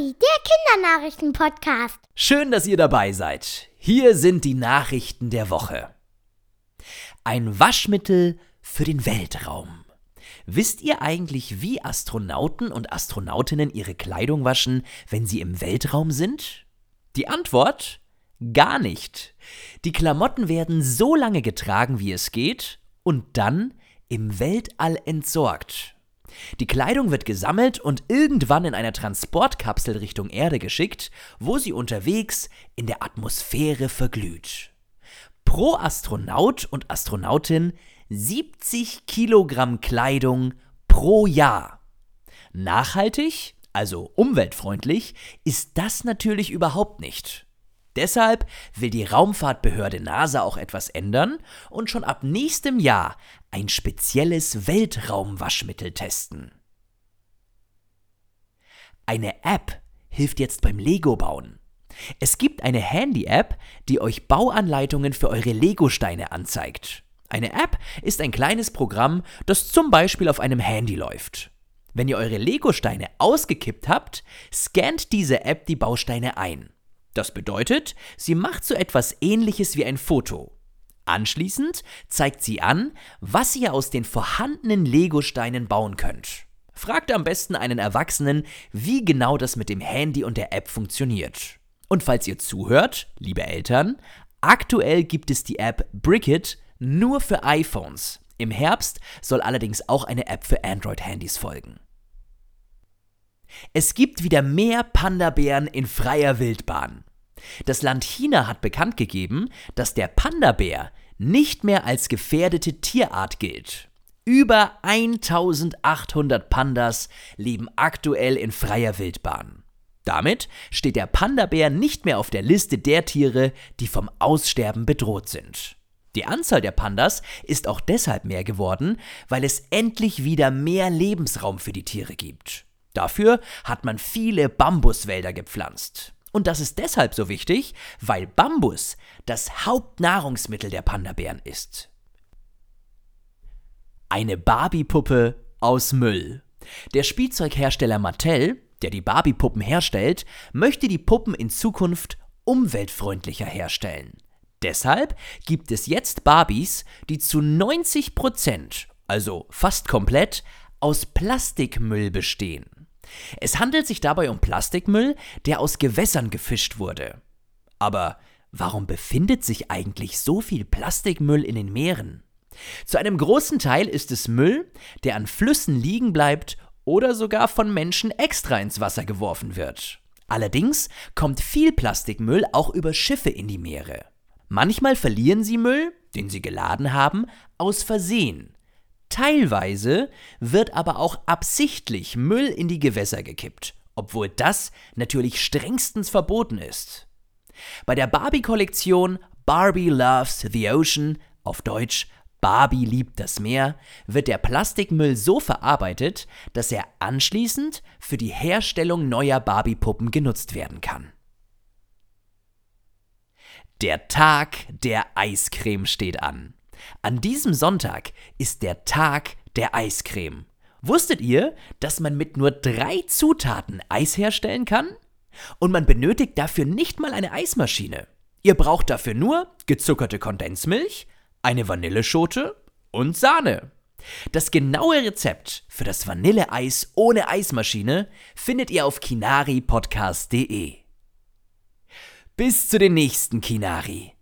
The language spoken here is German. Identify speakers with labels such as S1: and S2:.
S1: Kinari, der Kindernachrichten-Podcast.
S2: Schön, dass ihr dabei seid. Hier sind die Nachrichten der Woche. Ein Waschmittel für den Weltraum. Wisst ihr eigentlich, wie Astronauten und Astronautinnen ihre Kleidung waschen, wenn sie im Weltraum sind? Die Antwort? Gar nicht. Die Klamotten werden so lange getragen, wie es geht, und dann im Weltall entsorgt. Die Kleidung wird gesammelt und irgendwann in einer Transportkapsel Richtung Erde geschickt, wo sie unterwegs in der Atmosphäre verglüht. Pro Astronaut und Astronautin 70 Kilogramm Kleidung pro Jahr. Nachhaltig, also umweltfreundlich, ist das natürlich überhaupt nicht. Deshalb will die Raumfahrtbehörde NASA auch etwas ändern und schon ab nächstem Jahr ein spezielles Weltraumwaschmittel testen. Eine App hilft jetzt beim Lego-Bauen. Es gibt eine Handy-App, die euch Bauanleitungen für eure Lego-Steine anzeigt. Eine App ist ein kleines Programm, das zum Beispiel auf einem Handy läuft. Wenn ihr eure Lego-Steine ausgekippt habt, scannt diese App die Bausteine ein. Das bedeutet, sie macht so etwas ähnliches wie ein Foto. Anschließend zeigt sie an, was ihr aus den vorhandenen Lego-Steinen bauen könnt. Fragt am besten einen Erwachsenen, wie genau das mit dem Handy und der App funktioniert. Und falls ihr zuhört, liebe Eltern, aktuell gibt es die App Brickit nur für iPhones. Im Herbst soll allerdings auch eine App für Android-Handys folgen. Es gibt wieder mehr Panda-Bären in freier Wildbahn. Das Land China hat bekannt gegeben, dass der Panda-Bär nicht mehr als gefährdete Tierart gilt. Über 1800 Pandas leben aktuell in freier Wildbahn. Damit steht der Panda-Bär nicht mehr auf der Liste der Tiere, die vom Aussterben bedroht sind. Die Anzahl der Pandas ist auch deshalb mehr geworden, weil es endlich wieder mehr Lebensraum für die Tiere gibt. Dafür hat man viele Bambuswälder gepflanzt. Und das ist deshalb so wichtig, weil Bambus das Hauptnahrungsmittel der Panda-Bären ist. Eine Barbie-Puppe aus Müll. Der Spielzeughersteller Mattel, der die Barbie-Puppen herstellt, möchte die Puppen in Zukunft umweltfreundlicher herstellen. Deshalb gibt es jetzt Barbies, die zu 90 Prozent, also fast komplett, aus Plastikmüll bestehen. Es handelt sich dabei um Plastikmüll, der aus Gewässern gefischt wurde. Aber warum befindet sich eigentlich so viel Plastikmüll in den Meeren? Zu einem großen Teil ist es Müll, der an Flüssen liegen bleibt oder sogar von Menschen extra ins Wasser geworfen wird. Allerdings kommt viel Plastikmüll auch über Schiffe in die Meere. Manchmal verlieren sie Müll, den sie geladen haben, aus Versehen, Teilweise wird aber auch absichtlich Müll in die Gewässer gekippt, obwohl das natürlich strengstens verboten ist. Bei der Barbie-Kollektion Barbie Loves the Ocean, auf Deutsch Barbie liebt das Meer, wird der Plastikmüll so verarbeitet, dass er anschließend für die Herstellung neuer Barbie-Puppen genutzt werden kann. Der Tag der Eiscreme steht an. An diesem Sonntag ist der Tag der Eiscreme. Wusstet ihr, dass man mit nur drei Zutaten Eis herstellen kann? Und man benötigt dafür nicht mal eine Eismaschine. Ihr braucht dafür nur gezuckerte Kondensmilch, eine Vanilleschote und Sahne. Das genaue Rezept für das Vanilleeis ohne Eismaschine findet ihr auf kinaripodcast.de. Bis zu den nächsten Kinari.